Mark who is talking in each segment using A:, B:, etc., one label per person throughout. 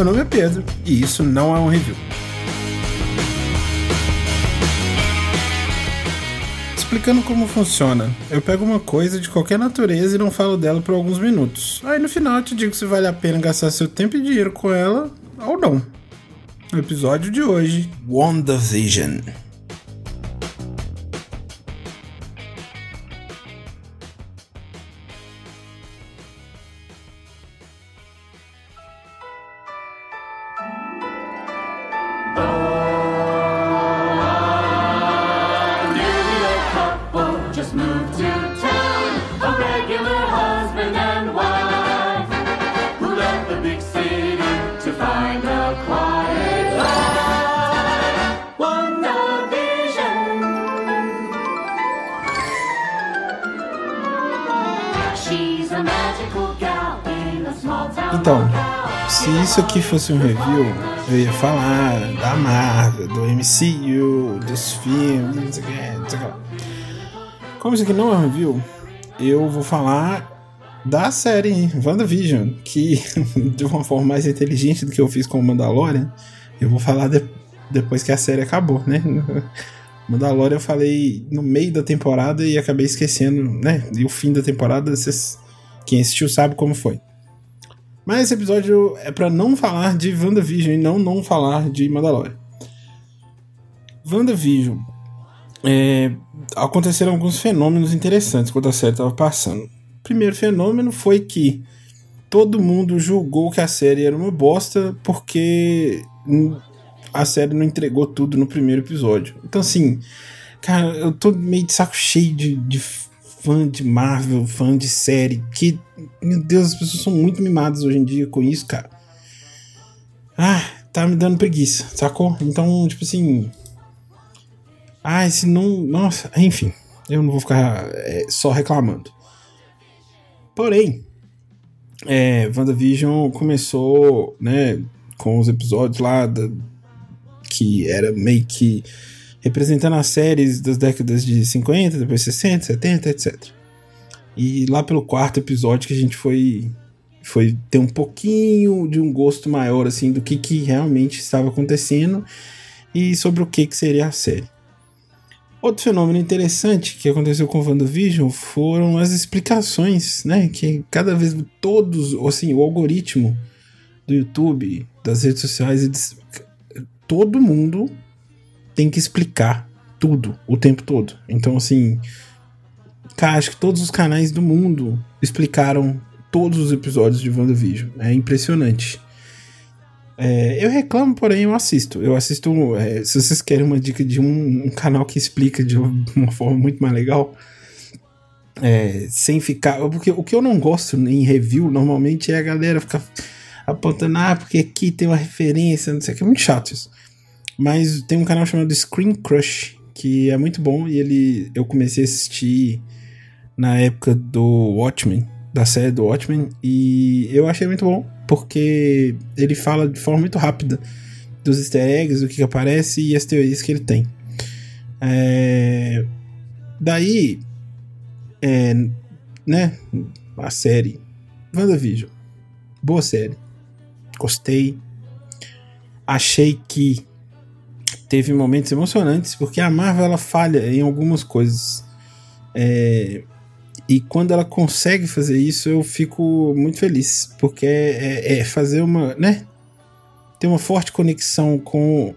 A: Meu nome é Pedro e isso não é um review. Explicando como funciona, eu pego uma coisa de qualquer natureza e não falo dela por alguns minutos. Aí no final eu te digo se vale a pena gastar seu tempo e dinheiro com ela ou não. No episódio de hoje, WandaVision. Se isso aqui fosse um review, eu ia falar da Marvel, do MCU, dos filmes, não sei o que, não sei o que. Como isso aqui não é um review, eu vou falar da série WandaVision, que de uma forma mais inteligente do que eu fiz com o Mandalorian, eu vou falar de, depois que a série acabou, né? Mandalorian eu falei no meio da temporada e acabei esquecendo, né? E o fim da temporada, vocês, quem assistiu sabe como foi. Mas esse episódio é para não falar de WandaVision e não não falar de Mandalorian. WandaVision. É, aconteceram alguns fenômenos interessantes quando a série estava passando. O primeiro fenômeno foi que todo mundo julgou que a série era uma bosta porque a série não entregou tudo no primeiro episódio. Então, assim, cara, eu tô meio de saco cheio de, de fã de Marvel, fã de série, que, meu Deus, as pessoas são muito mimadas hoje em dia com isso, cara. Ah, tá me dando preguiça, sacou? Então, tipo assim. Ah, se não. Nossa, enfim, eu não vou ficar é, só reclamando. Porém, é, WandaVision começou, né, com os episódios lá da, que era meio que representando as séries das décadas de 50, depois 60, 70, etc. E lá pelo quarto episódio que a gente foi foi ter um pouquinho de um gosto maior assim do que, que realmente estava acontecendo e sobre o que, que seria a série. Outro fenômeno interessante que aconteceu com o WandaVision foram as explicações, né? Que cada vez todos, assim, o algoritmo do YouTube, das redes sociais, todo mundo tem que explicar tudo o tempo todo. Então, assim, cara, acho que todos os canais do mundo explicaram todos os episódios de WandaVision. É impressionante. É, eu reclamo, porém eu assisto. Eu assisto. É, se vocês querem uma dica de um, um, canal que explica de uma forma muito mais legal, é, sem ficar. Porque o que eu não gosto em review normalmente é a galera ficar apontando, ah, porque aqui tem uma referência, não sei o que. É muito chato isso. Mas tem um canal chamado Screen Crush, que é muito bom e ele eu comecei a assistir na época do Watchmen, da série do Watchmen, e eu achei muito bom, porque ele fala de forma muito rápida dos easter eggs, o que, que aparece e as teorias que ele tem. É... Daí, é, né, a série WandaVision, boa série, gostei, achei que teve momentos emocionantes, porque a Marvel ela falha em algumas coisas. É, e quando ela consegue fazer isso, eu fico muito feliz, porque é, é, é fazer uma, né? Ter uma forte conexão com,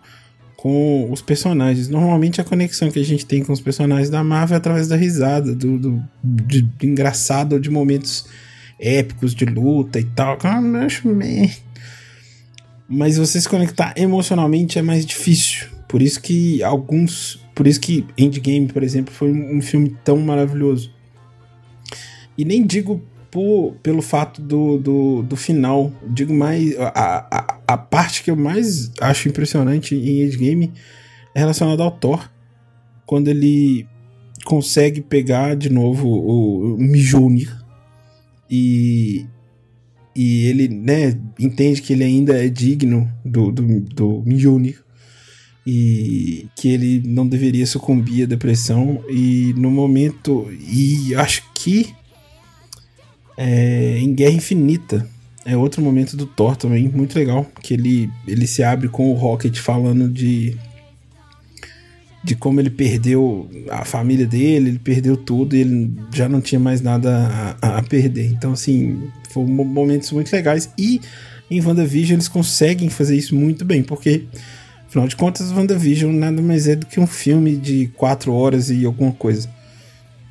A: com os personagens. Normalmente a conexão que a gente tem com os personagens da Marvel é através da risada, do, do de, de engraçado, de momentos épicos de luta e tal. Ah. Mas você se conectar emocionalmente é mais difícil. Por isso que alguns. Por isso que Endgame, por exemplo, foi um filme tão maravilhoso. E nem digo por, pelo fato do, do, do final. Digo mais. A, a, a parte que eu mais acho impressionante em Endgame é relacionada ao Thor. Quando ele consegue pegar de novo o, Mjolnir e, e ele né, entende que ele ainda é digno do, do, do Mjolnir e que ele não deveria sucumbir à depressão e no momento e acho que é, em Guerra Infinita é outro momento do Thor também, muito legal, que ele, ele se abre com o Rocket falando de de como ele perdeu a família dele, ele perdeu tudo e ele já não tinha mais nada a, a perder. Então, assim, foram momentos muito legais. E em WandaVision eles conseguem fazer isso muito bem, porque, afinal de contas, WandaVision nada mais é do que um filme de quatro horas e alguma coisa.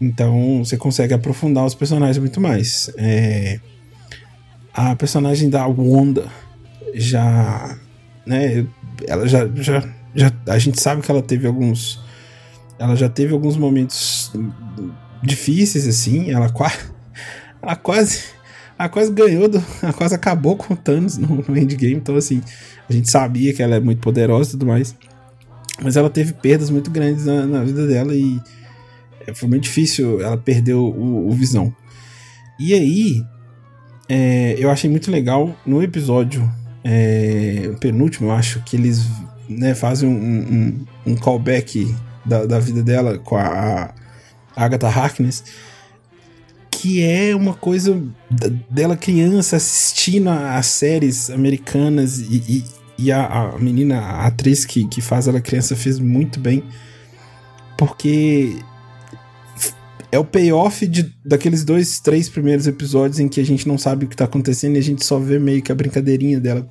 A: Então, você consegue aprofundar os personagens muito mais. É, a personagem da Wanda já. Né, ela já, já já, a gente sabe que ela teve alguns. Ela já teve alguns momentos difíceis, assim. Ela quase. Ela quase. Ela quase ganhou, do, ela quase acabou com o Thanos no, no endgame. Então, assim, a gente sabia que ela é muito poderosa e tudo mais. Mas ela teve perdas muito grandes na, na vida dela e foi muito difícil. Ela perdeu o, o Visão. E aí, é, eu achei muito legal no episódio é, penúltimo, eu acho, que eles né, fazem um, um, um callback da, da, vida dela com a, a Agatha Harkness, que é uma coisa dela criança assistindo as séries americanas e, e, e a, a, menina, a atriz que, que faz ela criança fez muito bem, porque é o payoff de, daqueles dois, três primeiros episódios em que a gente não sabe o que tá acontecendo e a gente só vê meio que a brincadeirinha dela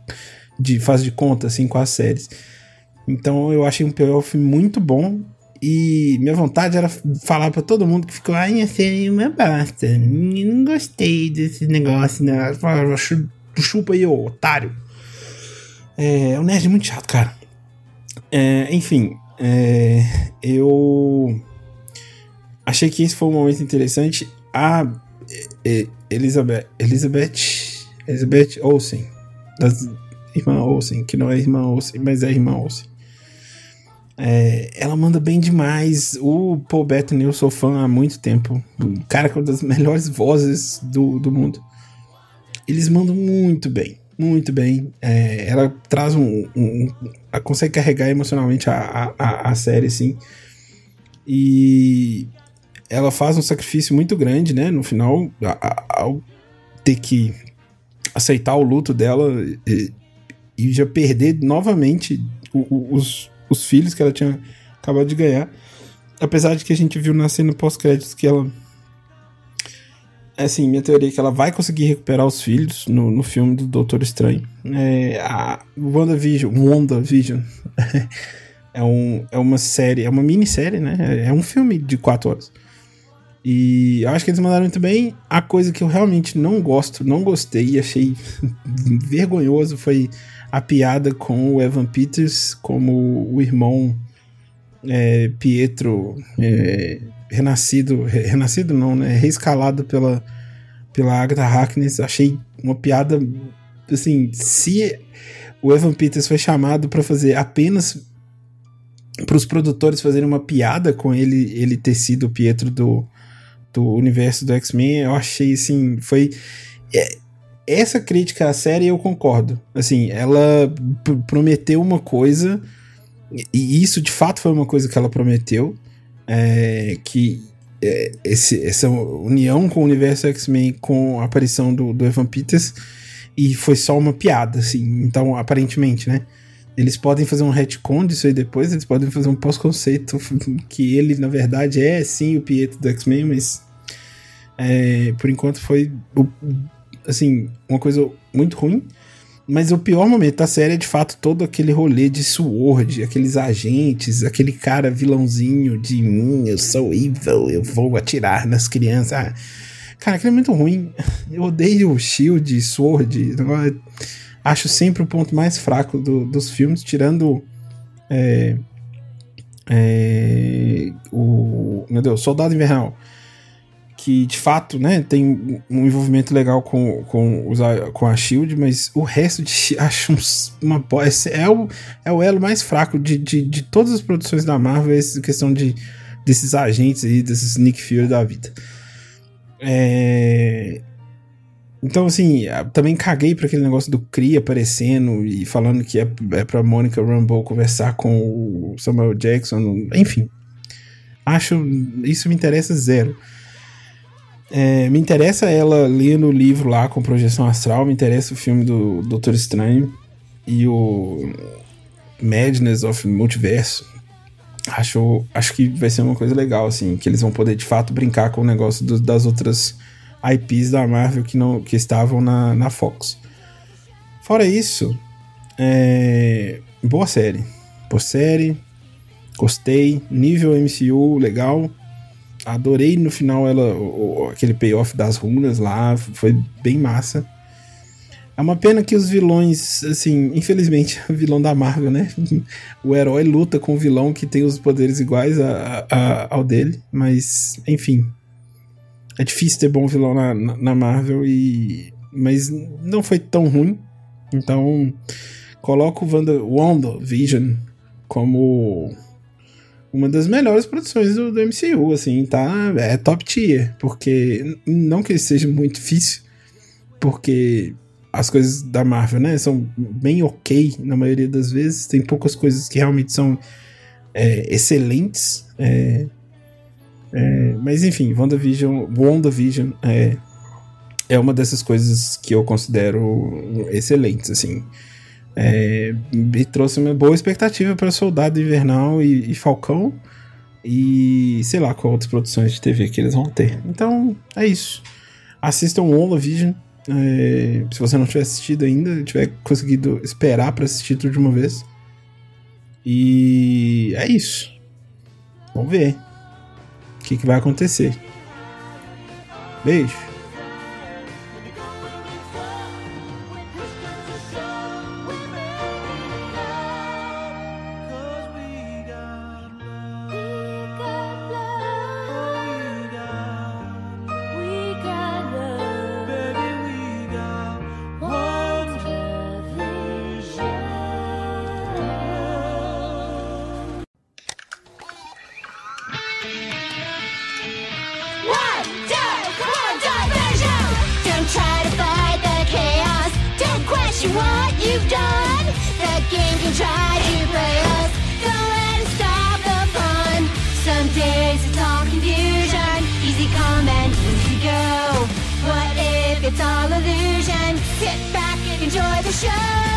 A: de faz de conta, assim, com as séries. Então eu achei um payoff muito bom. E minha vontade era falar para todo mundo que ficou, ai, essa é uma basta. Não gostei desse negócio, né? Chupa aí, ô otário. É, o nerd é muito chato, cara. É, enfim, é, eu achei que esse foi um momento interessante. A Elizabeth, Elizabeth, Elizabeth Olsen, das irmã Olsen, que não é irmã Olsen, mas é irmã Olsen. É, ela manda bem demais. O Paul Bettany eu sou fã há muito tempo. O cara com uma das melhores vozes do, do mundo. Eles mandam muito bem. Muito bem. É, ela traz um, um, Ela consegue carregar emocionalmente a, a, a série, assim. E ela faz um sacrifício muito grande, né? No final, ao ter que aceitar o luto dela e, e já perder novamente os, os filhos que ela tinha acabado de ganhar. Apesar de que a gente viu na cena pós-créditos que ela. Assim, minha teoria é que ela vai conseguir recuperar os filhos no, no filme do Doutor Estranho. É, a WandaVision, WandaVision é, um, é uma série, é uma minissérie, né? É, é um filme de quatro horas. E eu acho que eles mandaram muito bem. A coisa que eu realmente não gosto, não gostei e achei vergonhoso foi a piada com o Evan Peters como o irmão é, Pietro é, renascido, renascido não, né? Reescalado pela, pela Agatha Harkness. Achei uma piada, assim, se o Evan Peters foi chamado para fazer apenas para os produtores fazerem uma piada com ele, ele ter sido o Pietro do, do universo do X-Men, eu achei assim, foi é, essa crítica à série eu concordo. Assim, ela prometeu uma coisa, e isso de fato foi uma coisa que ela prometeu, é, que é, esse, essa união com o universo X-Men com a aparição do, do Evan Peters, e foi só uma piada, assim. Então, aparentemente, né? Eles podem fazer um retcon disso aí depois, eles podem fazer um pós-conceito que ele, na verdade, é sim o Pietro do X-Men, mas é, por enquanto foi o assim, uma coisa muito ruim. Mas o pior momento da série é de fato todo aquele rolê de Sword, aqueles agentes, aquele cara vilãozinho de mim, eu sou evil, eu vou atirar nas crianças. Ah, cara, aquilo é muito ruim. Eu odeio Shield, Sword. Acho sempre o ponto mais fraco do, dos filmes, tirando. É, é, o. Meu Deus, Soldado Invernal que de fato, né, tem um envolvimento legal com, com, os, com a Shield, mas o resto de acho uma é o, é o elo mais fraco de, de, de todas as produções da Marvel, essa questão de desses agentes aí, desses Nick Fury da vida. É... Então, assim, também caguei para aquele negócio do Kree aparecendo e falando que é, é pra Monica Rambeau conversar com o Samuel Jackson, enfim. Acho, isso me interessa zero. É, me interessa ela lendo o livro lá com projeção astral, me interessa o filme do Doutor Estranho e o Madness of Multiverso. Acho, acho que vai ser uma coisa legal, assim, que eles vão poder de fato brincar com o negócio do, das outras IPs da Marvel que, não, que estavam na, na Fox. Fora isso, é, boa série. Boa série, gostei, nível MCU legal adorei no final ela o, aquele payoff das runas lá, foi bem massa. É uma pena que os vilões, assim, infelizmente, o vilão da Marvel, né? O herói luta com o vilão que tem os poderes iguais a, a, ao dele, mas, enfim. É difícil ter bom vilão na, na Marvel e. Mas não foi tão ruim. Então, coloco o Wanda, Wanda Vision como uma das melhores produções do, do, MCU, assim, tá? É top tier, porque não que seja muito difícil, porque as coisas da Marvel, né, são bem ok na maioria das vezes, tem poucas coisas que realmente são é, excelentes, é, é, mas enfim, WandaVision, WandaVision é, é uma dessas coisas que eu considero excelentes, assim, é, me trouxe uma boa expectativa para Soldado Invernal e, e, Falcão. E sei lá qual outras produções de TV que eles vão ter. Então é isso. Assistam WandaVision. É, se você não tiver assistido ainda, tiver conseguido esperar para assistir tudo de uma vez. E é isso. Vamos ver o que, que vai acontecer. Beijo.
B: that game can try to play us. Don't let it stop the fun. Some days it's all confusion, easy come and easy go. What if it's all illusion? Sit back and enjoy the show.